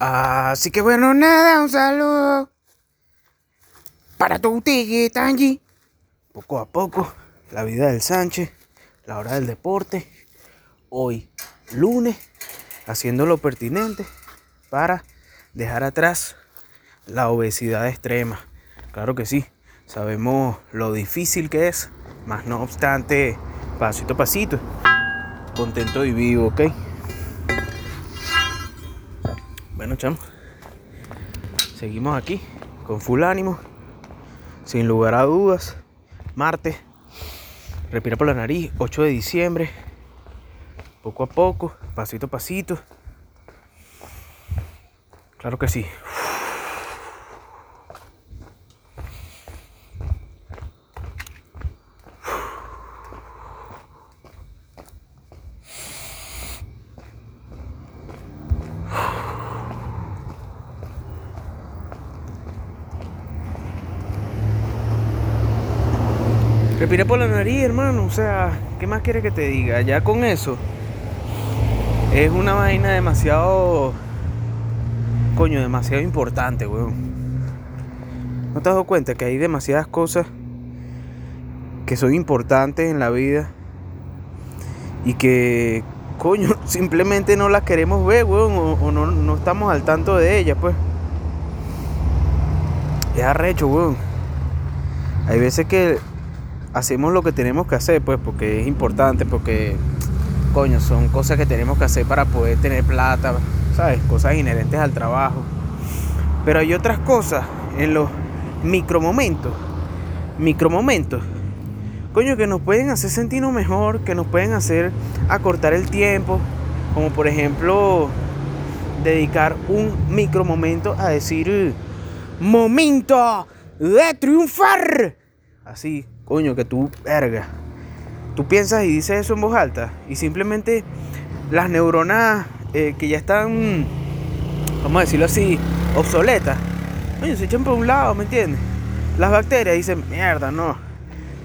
Así que bueno, nada, un saludo para tu Tanji. Poco a poco, la vida del Sánchez, la hora del deporte. Hoy, lunes, haciendo lo pertinente para dejar atrás la obesidad extrema. Claro que sí, sabemos lo difícil que es, más no obstante, pasito a pasito, contento y vivo, ¿ok? Chamo. Seguimos aquí con full ánimo. Sin lugar a dudas. Martes. Respira por la nariz. 8 de diciembre. Poco a poco. Pasito a pasito. Claro que sí. Respira por la nariz, hermano. O sea, ¿qué más quieres que te diga? Ya con eso. Es una vaina demasiado. Coño, demasiado importante, weón. ¿No te has dado cuenta que hay demasiadas cosas que son importantes en la vida y que, coño, simplemente no las queremos ver, weón, o, no, no, estamos al tanto de ellas, pues? Es arrecho, weón. Hay veces que hacemos lo que tenemos que hacer, pues, porque es importante, porque, coño, son cosas que tenemos que hacer para poder tener plata, ¿sabes? Cosas inherentes al trabajo. Pero hay otras cosas en los micromomentos, micromomentos, coño, que nos pueden hacer sentirnos mejor, que nos pueden hacer acortar el tiempo, como por ejemplo, dedicar un micromomento a decir, momento de triunfar. Así, coño, que tú, verga, tú piensas y dices eso en voz alta y simplemente las neuronas eh, que ya están, vamos a decirlo así, obsoletas, coño, se echan por un lado, ¿me entiendes? Las bacterias dicen, mierda, no,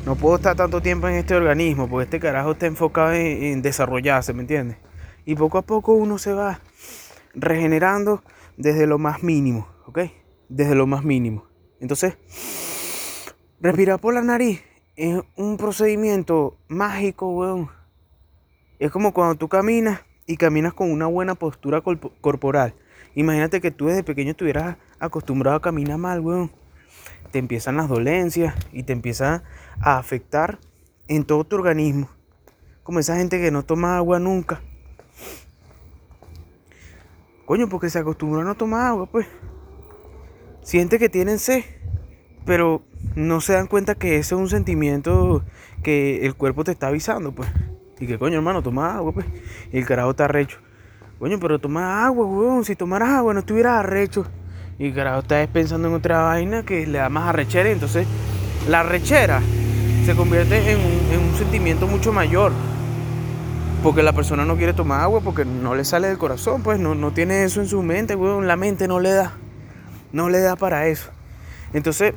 no puedo estar tanto tiempo en este organismo porque este carajo está enfocado en, en desarrollarse, ¿me entiendes? Y poco a poco uno se va regenerando desde lo más mínimo, ¿ok? Desde lo más mínimo. Entonces, respirar por la nariz es un procedimiento mágico, weón. Es como cuando tú caminas y caminas con una buena postura corporal. Imagínate que tú desde pequeño estuvieras acostumbrado a caminar mal, weón. Te empiezan las dolencias y te empieza a afectar en todo tu organismo. Como esa gente que no toma agua nunca. Coño, porque se acostumbró a no tomar agua, pues. Siente que tienen sed, pero no se dan cuenta que ese es un sentimiento que el cuerpo te está avisando, pues. Y que coño, hermano, toma agua, pues. Y el carajo está arrecho. Coño, pero toma agua, weón. Si tomaras agua no estuvieras arrecho. Y el carajo está pensando en otra vaina que le da más arrechera. Y entonces la arrechera se convierte en un, en un sentimiento mucho mayor. Porque la persona no quiere tomar agua porque no le sale del corazón, pues no, no tiene eso en su mente, weón. La mente no le da. No le da para eso. Entonces,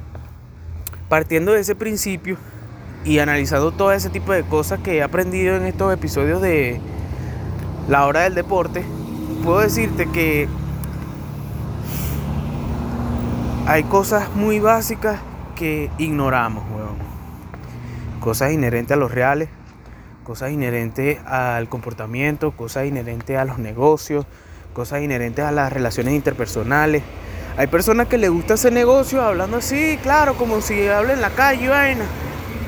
partiendo de ese principio y analizando todo ese tipo de cosas que he aprendido en estos episodios de la hora del deporte, puedo decirte que hay cosas muy básicas que ignoramos, weón. Cosas inherentes a los reales, cosas inherentes al comportamiento, cosas inherentes a los negocios, cosas inherentes a las relaciones interpersonales, hay personas que les gusta hacer negocio hablando así, claro, como si habla en la calle y vaina.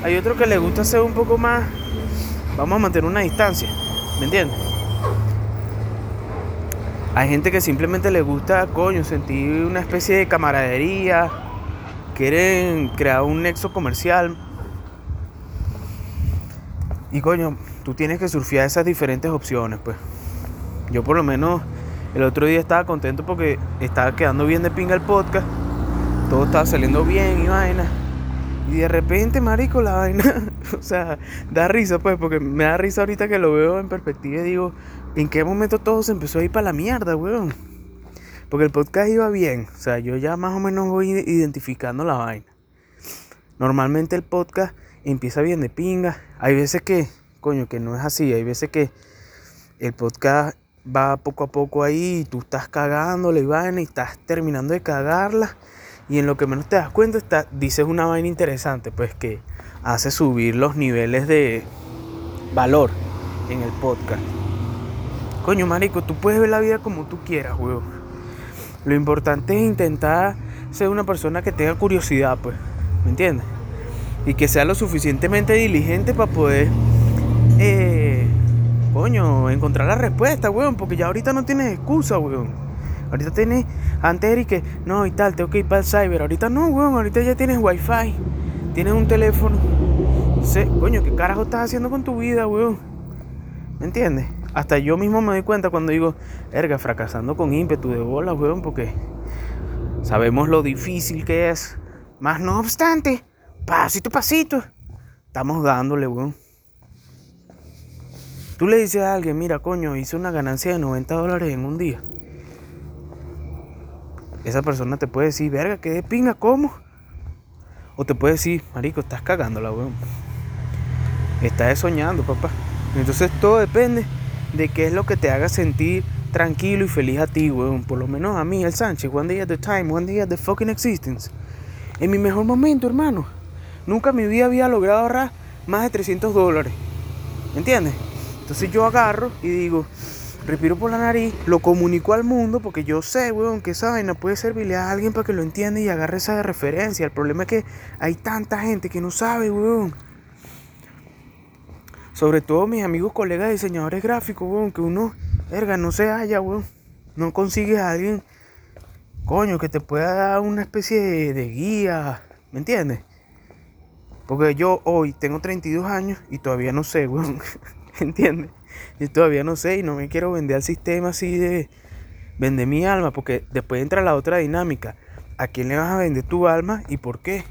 Hay otros que les gusta hacer un poco más. Vamos a mantener una distancia, ¿me entiendes? Hay gente que simplemente les gusta, coño, sentir una especie de camaradería. Quieren crear un nexo comercial. Y coño, tú tienes que surfear esas diferentes opciones, pues. Yo por lo menos el otro día estaba contento porque estaba quedando bien de pinga el podcast. Todo estaba saliendo bien y vaina. Y de repente, marico, la vaina, o sea, da risa pues, porque me da risa ahorita que lo veo en perspectiva y digo, ¿en qué momento todo se empezó a ir para la mierda, weón? Porque el podcast iba bien, o sea, yo ya más o menos voy identificando la vaina. Normalmente el podcast empieza bien de pinga. Hay veces que, coño, que no es así. Hay veces que el podcast va poco a poco ahí tú estás cagándole y vaina y estás terminando de cagarla y en lo que menos te das cuenta está, dices una vaina interesante, pues que hace subir los niveles de valor en el podcast. Coño, marico, tú puedes ver la vida como tú quieras, weón. Lo importante es intentar ser una persona que tenga curiosidad, pues, ¿me entiendes? Y que sea lo suficientemente diligente para poder, eh, coño, encontrar la respuesta, weón, porque ya ahorita no tienes excusa, weón. Ahorita tienes, antes que, no, y tal, tengo que ir para el cyber. Ahorita no, weón, ahorita ya tienes wifi, tienes un teléfono. Sé, coño, ¿qué carajo estás haciendo con tu vida, weón? ¿Me entiendes? Hasta yo mismo me doy cuenta cuando digo, erga, fracasando con ímpetu de bola, weón, porque sabemos lo difícil que es. Más no obstante, pasito a pasito, estamos dándole, weón. Tú le dices a alguien, mira, coño, hice una ganancia de 90 dólares en un día esa persona te puede decir, verga, que de pinga, ¿cómo? O te puede decir, marico, estás cagándola, weón. Estás soñando, papá. Entonces todo depende de qué es lo que te haga sentir tranquilo y feliz a ti, weón. Por lo menos a mí, el Sánchez, one day at the time, one day at the fucking existence. En mi mejor momento, hermano. Nunca en mi vida había logrado ahorrar más de 300 dólares. ¿Me entiendes? Entonces yo agarro y digo, respiro por la nariz, lo comunico al mundo porque yo sé, weón, que esa vaina puede servirle a alguien para que lo entienda y agarre esa referencia. El problema es que hay tanta gente que no sabe, weón. Sobre todo mis amigos, colegas diseñadores gráficos, weón, que uno, verga, no se halla, weón. No consigues a alguien, coño, que te pueda dar una especie de, de guía, ¿me entiendes? Porque yo hoy tengo 32 años y todavía no sé, weón. ¿Entiendes? Yo todavía no sé y no me quiero vender al sistema así de vender mi alma, porque después entra la otra dinámica. ¿A quién le vas a vender tu alma y por qué?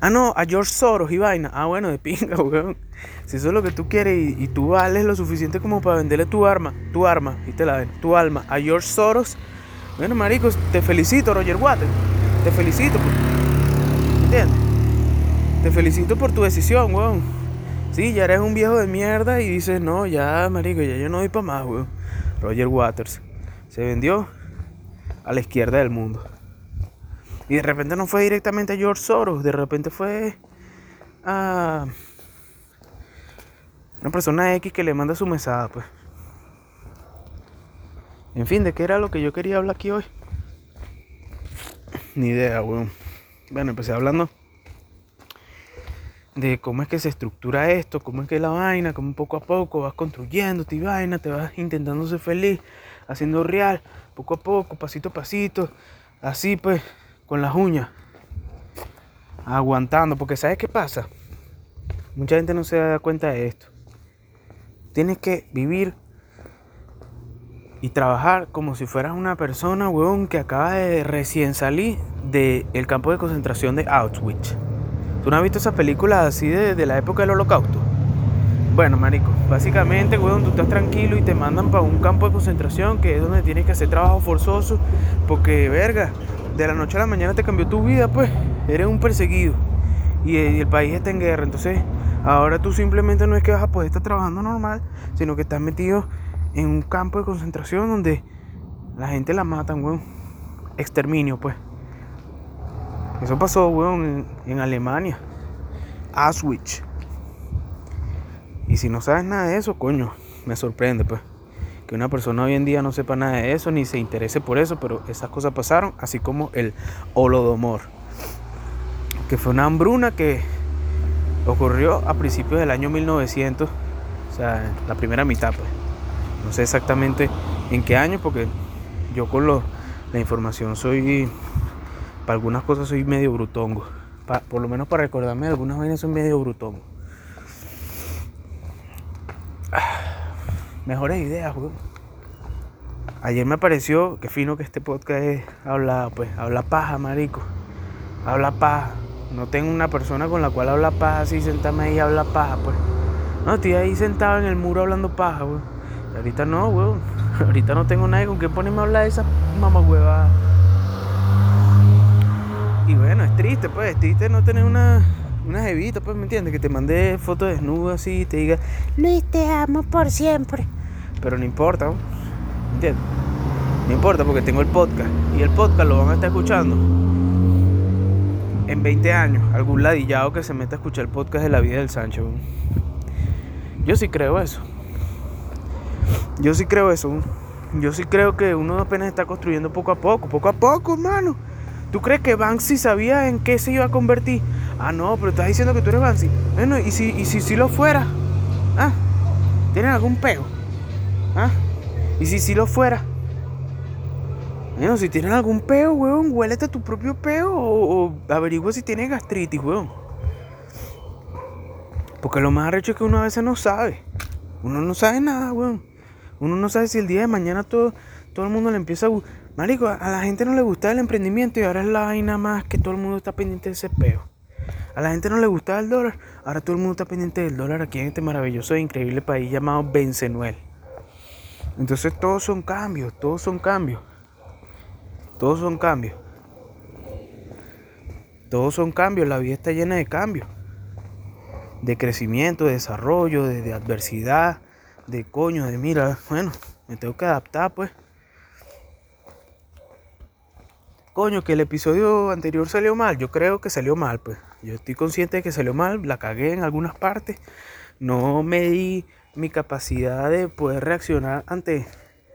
Ah, no, a George Soros y vaina. Ah, bueno, de pinga, weón. Si eso es lo que tú quieres y, tú vales lo suficiente como para venderle tu arma, tu arma, y te la ven, tu alma a George Soros. Bueno, maricos, te felicito, Roger Waters. Te felicito. ¿Entiendes? Te felicito por tu decisión, weón. Sí, ya eres un viejo de mierda y dices, no, ya, marico, ya yo no voy para más, weón. Roger Waters se vendió a la izquierda del mundo. Y de repente no fue directamente a George Soros, de repente fue a una persona X que le manda su mesada, pues. En fin, ¿de qué era lo que yo quería hablar aquí hoy? Ni idea, weón. Bueno, empecé hablando de cómo es que se estructura esto, cómo es que la vaina, cómo poco a poco vas construyendo tu vaina, te vas intentando ser feliz, haciendo real, poco a poco, pasito a pasito, así pues, con las uñas, aguantando, porque ¿sabes qué pasa? Mucha gente no se da cuenta de esto. Tienes que vivir y trabajar como si fueras una persona, weón, que acaba de recién salir del campo de concentración de Auschwitz. ¿Tú no has visto esas películas así de, la época del holocausto? Bueno, marico, básicamente, weón, tú estás tranquilo y te mandan para un campo de concentración que es donde tienes que hacer trabajo forzoso porque, verga, de la noche a la mañana te cambió tu vida, pues, eres un perseguido y, y el país está en guerra, entonces ahora tú simplemente no es que vas a poder estar trabajando normal, sino que estás metido en un campo de concentración donde la gente la matan, weón, exterminio, pues. Eso pasó, weón, en, Alemania. Auschwitz. Y si no sabes nada de eso, coño, me sorprende, pues. Que una persona hoy en día no sepa nada de eso, ni se interese por eso, pero esas cosas pasaron, así como el Holodomor. Que fue una hambruna que ocurrió a principios del año 1900, o sea, la primera mitad, pues. No sé exactamente en qué año, porque yo con lo, la información soy para algunas cosas soy medio brutongo. por lo menos para recordarme algunas vainas soy medio brutongo. mejores ideas, weón. Ayer me pareció que fino que este podcast es habla, pues, habla paja, marico. Habla paja. No tengo una persona con la cual habla paja así, sentarme ahí y habla paja, pues. No, estoy ahí sentado en el muro hablando paja, weón. ahorita no, weón. Ahorita no tengo nadie con quien ponerme a hablar de esa mamá. Y bueno, es triste, pues, es triste no tener una, una jevita, pues, ¿me entiendes? Que te mande fotos desnudas así y te diga, Luis, te amo por siempre. Pero no importa, ¿me entiendes? No importa porque tengo el podcast. Y el podcast lo van a estar escuchando en 20 años. Algún ladillado que se meta a escuchar el podcast de la vida del Sancho. Yo sí creo eso. Yo sí creo eso. Yo sí creo que uno apenas está construyendo poco a poco. Poco a poco, hermano. ¿Tú crees que Banksy sabía en qué se iba a convertir? Ah, no, pero estás diciendo que tú eres Banksy. Bueno, ¿y si, y si, si lo fuera? ¿Ah? ¿Tienes algún pego? ¿Ah? ¿Y si si lo fuera? Bueno, si tienes algún peo, weón, huélete tu propio peo o, averigua si tienes gastritis, weón. Porque lo más arrecho es que uno a veces no sabe. Uno no sabe nada, weón. Uno no sabe si el día de mañana todo, todo el mundo le empieza a... Marico, a la gente no le gusta el emprendimiento y ahora es la vaina más que todo el mundo está pendiente de ese peo. A la gente no le gusta el dólar, ahora todo el mundo está pendiente del dólar aquí en este maravilloso e increíble país llamado Bencenuel. Entonces todos son cambios, todos son cambios. Todos son cambios. Todos son cambios, la vida está llena de cambios. De crecimiento, de desarrollo, de, adversidad, de coño, de mira, bueno, me tengo que adaptar pues. Coño, que el episodio anterior salió mal, yo creo que salió mal pues. Yo estoy consciente de que salió mal, la cagué en algunas partes. No medí mi capacidad de poder reaccionar ante,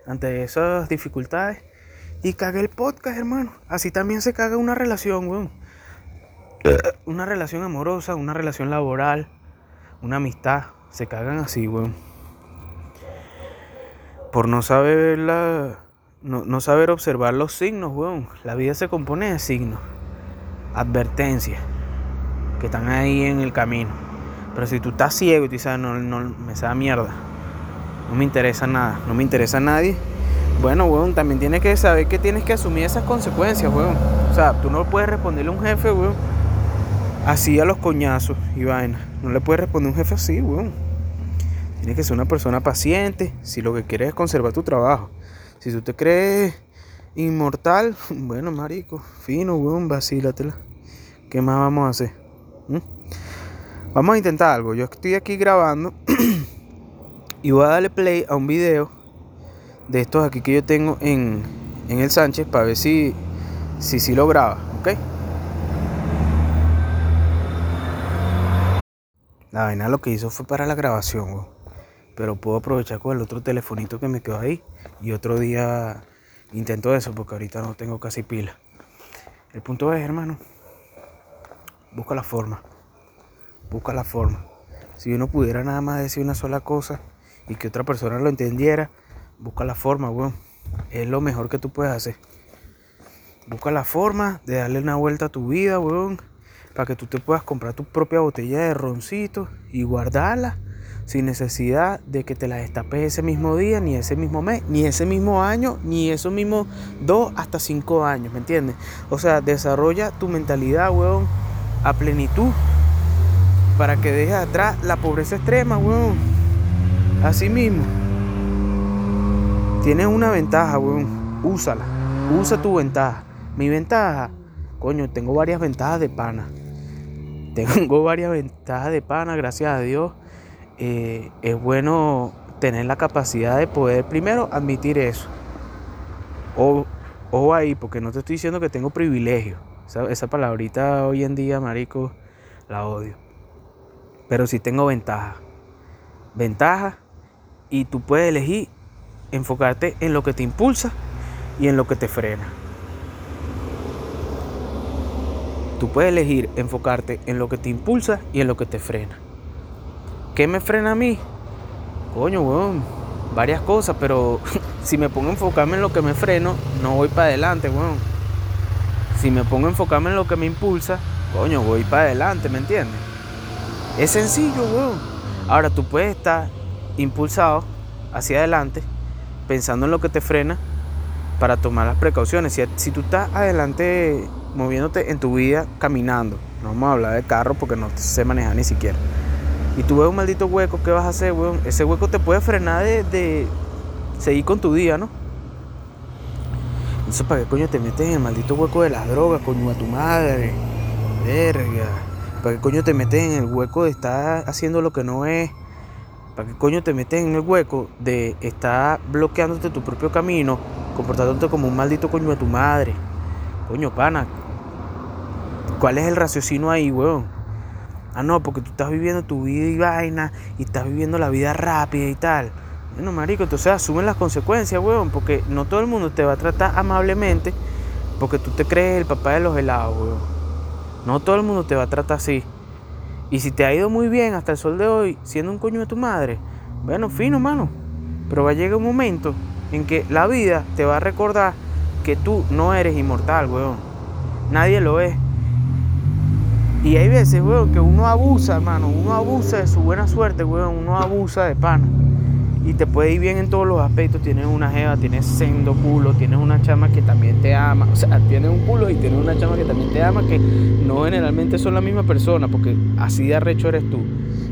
ante esas dificultades. Y cagué el podcast, hermano. Así también se caga una relación, weón. Una relación amorosa, una relación laboral, una amistad. Se cagan así, weón. Por no saber la. No, saber observar los signos, weón. La vida se compone de signos. Advertencias. Que están ahí en el camino. Pero si tú estás ciego y tú dices, ah, no, no, me da mierda. No me interesa nada. No me interesa nadie bueno, weón, también tienes que saber que tienes que asumir esas consecuencias, weón. O sea, tú no puedes responderle a un jefe, weón, así a los coñazos y vaina. No le puedes responder a un jefe así, weón. Tienes que ser una persona paciente si lo que quieres es conservar tu trabajo. Si tú te crees inmortal, bueno, marico, fino, weón, vacílatela. ¿Qué más vamos a hacer? ¿Mm? Vamos a intentar algo. Yo estoy aquí grabando y voy a darle play a un video de estos aquí que yo tengo en, el Sánchez para ver si, si, si lo graba, ¿ok? La vaina lo que hizo fue para la grabación, pero puedo aprovechar con el otro telefonito que me quedó ahí y otro día intento eso porque ahorita no tengo casi pila. El punto es, hermano, busca la forma, busca la forma. Si uno pudiera nada más decir una sola cosa y que otra persona lo entendiera, Busca la forma, weón. Es lo mejor que tú puedes hacer. Busca la forma de darle una vuelta a tu vida, weón. Para que tú te puedas comprar tu propia botella de roncito y guardarla sin necesidad de que te la destapes ese mismo día, ni ese mismo mes, ni ese mismo año, ni esos mismos dos hasta cinco años, ¿me entiendes? O sea, desarrolla tu mentalidad, weón, a plenitud para que dejes atrás la pobreza extrema, weón. Así mismo. Tienes una ventaja, weón. Úsala. Usa tu ventaja. Mi ventaja, coño, tengo varias ventajas de pana. Tengo varias ventajas de pana, gracias a Dios. Eh, es bueno tener la capacidad de poder primero admitir eso. O, o ahí, porque no te estoy diciendo que tengo privilegio. Esa, esa palabrita hoy en día, marico, la odio. Pero sí tengo ventaja. Ventaja y tú puedes elegir enfocarte en lo que te impulsa y en lo que te frena. Tú puedes elegir enfocarte en lo que te impulsa y en lo que te frena. ¿Qué me frena a mí? Coño, weón, varias cosas, pero si me pongo a enfocarme en lo que me freno, no voy para adelante, weón. Si me pongo a enfocarme en lo que me impulsa, coño, voy para adelante, ¿me entiendes? Es sencillo, weón. Ahora tú puedes estar impulsado hacia adelante pensando en lo que te frena para tomar las precauciones. Si, tú estás adelante moviéndote en tu vida caminando, no vamos a hablar de carro porque no sé manejar ni siquiera. Y tú ves un maldito hueco, ¿qué vas a hacer, weón? Ese hueco te puede frenar de, seguir con tu día, ¿no? Entonces, ¿para qué coño te metes en el maldito hueco de las drogas, coño, a tu madre? Verga. ¿Para qué coño te metes en el hueco de estar haciendo lo que no es? ¿Para qué coño te metes en el hueco de estar bloqueándote tu propio camino, comportándote como un maldito coño de tu madre? Coño, pana. ¿Cuál es el raciocinio ahí, weón? Ah, no, porque tú estás viviendo tu vida y vaina y estás viviendo la vida rápida y tal. Bueno, marico, entonces asumen las consecuencias, weón, porque no todo el mundo te va a tratar amablemente porque tú te crees el papá de los helados, weón. No todo el mundo te va a tratar así. Y si te ha ido muy bien hasta el sol de hoy, siendo un coño de tu madre, bueno, fino, mano. Pero va a llegar un momento en que la vida te va a recordar que tú no eres inmortal, weón. Nadie lo es. Y hay veces, weón, que uno abusa, hermano. Uno abusa de su buena suerte, weón. Uno abusa de pana y te puede ir bien en todos los aspectos. Tienes una jeva, tienes sendo culo, tienes una chama que también te ama. O sea, tienes un culo y tienes una chama que también te ama, que no generalmente son la misma persona, porque así de arrecho eres tú.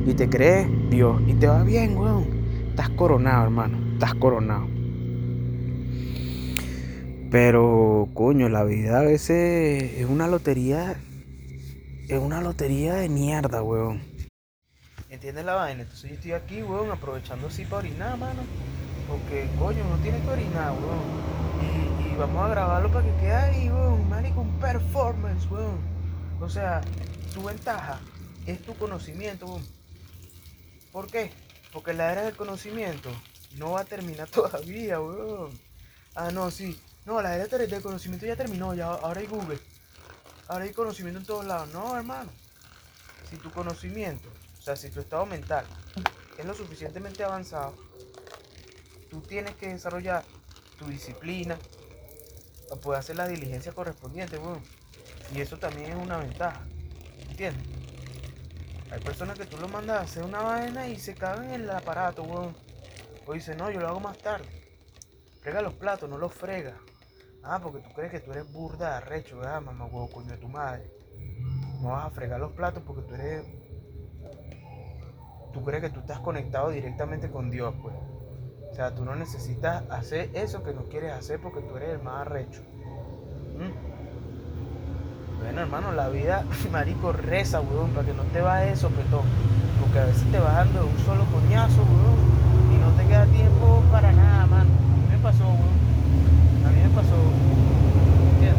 Y te crees Dios y te va bien, weón. Estás coronado, hermano. Estás coronado. Pero, coño, la vida a veces es una lotería. Es una lotería de mierda, weón. ¿Entiendes la vaina? Entonces yo estoy aquí, weón, aprovechando así para orinar, mano. Porque, coño, no tiene que orinar, weón. Y, vamos a grabarlo para que quede ahí, weón. Marico, un performance, weón. O sea, tu ventaja es tu conocimiento, weón. ¿Por qué? Porque la era del conocimiento no va a terminar todavía, weón. Ah, no, sí. No, la era del conocimiento ya terminó, ya ahora hay Google. Ahora hay conocimiento en todos lados. No, hermano. Si tu conocimiento sea, si tu estado mental es lo suficientemente avanzado, tú tienes que desarrollar tu disciplina para poder hacer la diligencia correspondiente, Y eso también es una ventaja. ¿Entiendes? Hay personas que tú lo mandas a hacer una vaina y se cagan en el aparato, weón. O dicen, no, yo lo hago más tarde. Frega los platos, no los frega. Ah, porque tú crees que tú eres burda, arrecho, ¿verdad? Mamá huevo, coño de tu madre. No vas a fregar los platos porque tú eres tú crees que tú estás conectado directamente con Dios, pues. O sea, tú no necesitas hacer eso que no quieres hacer porque tú eres el más arrecho. ¿Mm? Bueno, hermano, la vida, marico, reza, weón, para que no te vaya eso, petón. Porque a veces te vas dando un solo coñazo, weón, y no te queda tiempo para nada, mano. Mí me pasó, weón. Pasó. ¿Entiendes?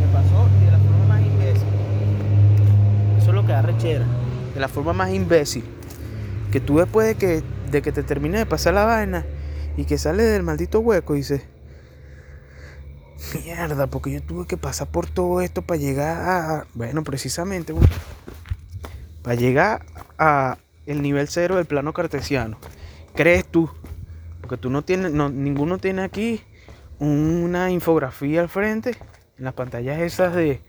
Me pasó y de la forma más imbécil. Eso es lo que da rechera de la forma más imbécil. Que tú después de que, de que te termine de pasar la vaina y que sales del maldito hueco, dices, mierda, porque yo tuve que pasar por todo esto para llegar a, bueno, precisamente, para llegar a el nivel cero del plano cartesiano. ¿Crees tú? Porque tú no tienes, no, ninguno tiene aquí una infografía al frente, en las pantallas esas de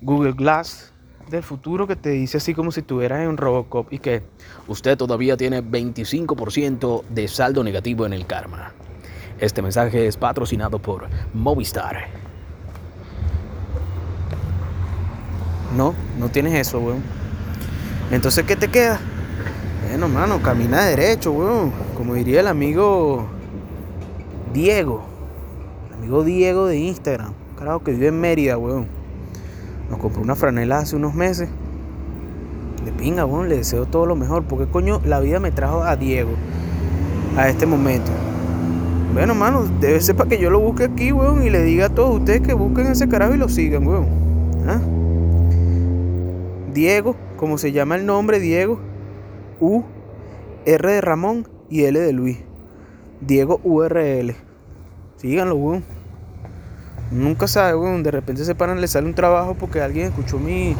Google Glass, del futuro que te dice así como si estuvieras en Robocop y que usted todavía tiene 25% de saldo negativo en el karma. Este mensaje es patrocinado por Movistar. No, no tienes eso, weón. Entonces, ¿qué te queda? Bueno, mano, camina derecho, weón. Como diría el amigo Diego. Amigo Diego de Instagram. Carajo que vive en Mérida, weón. Nos compró una franela hace unos meses. De pinga, bueno, le deseo todo lo mejor. Porque coño, la vida me trajo a Diego. A este momento. Bueno, mano, debe ser para que yo lo busque aquí, weón. Y le diga a todos ustedes que busquen ese carajo y lo sigan, weón. ¿Ah? Diego, como se llama el nombre, Diego. U, R de Ramón y L de Luis. Diego URL. Síganlo, weón. Nunca sabe, weón. De repente se paran, le sale un trabajo porque alguien escuchó mi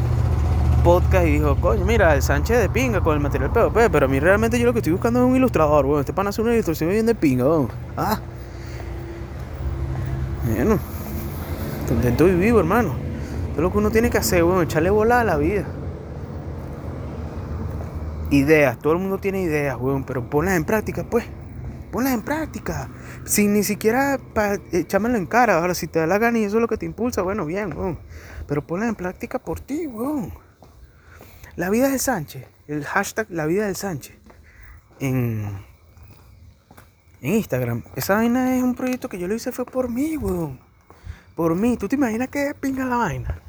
podcast y dijo, coño, mira, el Sánchez de pinga con el material PvP. Pero a mí realmente yo lo que estoy buscando es un ilustrador, weón. Este pana hace una ilustración bien de pinga, weón. Ah. Bueno. Contento y vivo, hermano. Esto es lo que uno tiene que hacer, weón. Echarle bola a la vida. Ideas. Todo el mundo tiene ideas, weón. Pero ponlas en práctica, pues ponlas en práctica. Sin ni siquiera echármelo en cara. Ahora, si te da la gana y eso es lo que te impulsa, bueno, bien, weón. Pero ponlas en práctica por ti, weón. La vida del Sánchez. El hashtag La vida del Sánchez. En, en Instagram. Esa vaina es un proyecto que yo lo hice fue por mí, weón. Por mí. ¿Tú te imaginas que pinga la vaina?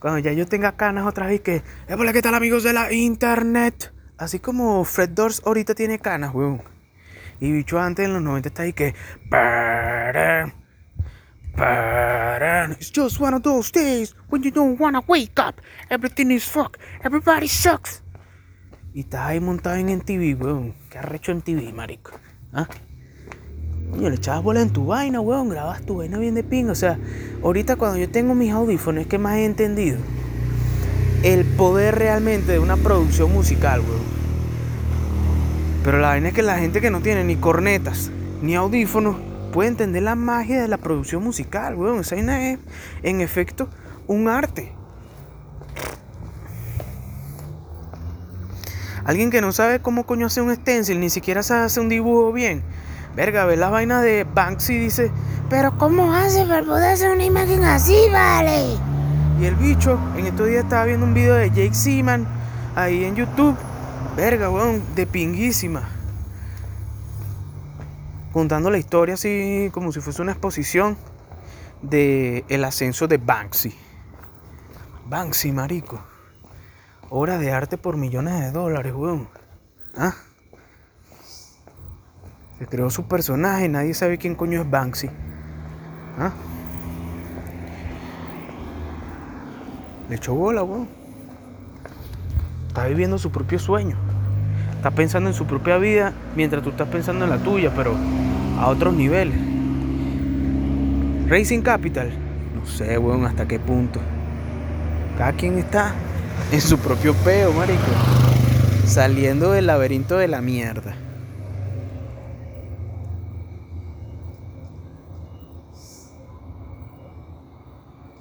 Cuando ya yo tenga canas otra vez que... Hola, ¿qué tal amigos de la internet? Así como Fred Doors ahorita tiene canas, weón. Y bicho antes en los 90 está ahí que... It's just one of those days when you don't wanna wake up. Everything is fuck. Everybody sucks. Y estás ahí montado en MTV, weón. ¿Qué arrecho en TV, marico? ¿Ah? Coño, le echabas bola en tu vaina, weón, grabas tu vaina bien de ping. O sea, ahorita cuando yo tengo mis audífonos es que más he entendido el poder realmente de una producción musical, weón. Pero la vaina es que la gente que no tiene ni cornetas ni audífonos puede entender la magia de la producción musical, weón. Esa vaina es, en efecto, un arte. Alguien que no sabe cómo coño hacer un stencil, ni siquiera sabe hacer un dibujo bien Verga, ve la vaina de Banksy dice, pero ¿cómo hace para poder hacer una imagen así, vale? Y el bicho, en estos días estaba viendo un video de Jake Seaman ahí en YouTube. Verga, weón, de pinguísima. Contando la historia así como si fuese una exposición de el ascenso de Banksy. Banksy, marico. Obra de arte por millones de dólares, weón. ¿Ah? creó su personaje, nadie sabe quién coño es Banksy. ¿Ah? Le echó bola, weón. Está viviendo su propio sueño. Está pensando en su propia vida mientras tú estás pensando en la tuya, pero a otros niveles. Racing Capital. No sé, weón, hasta qué punto. Cada quien está en su propio peo, marico. Saliendo del laberinto de la mierda.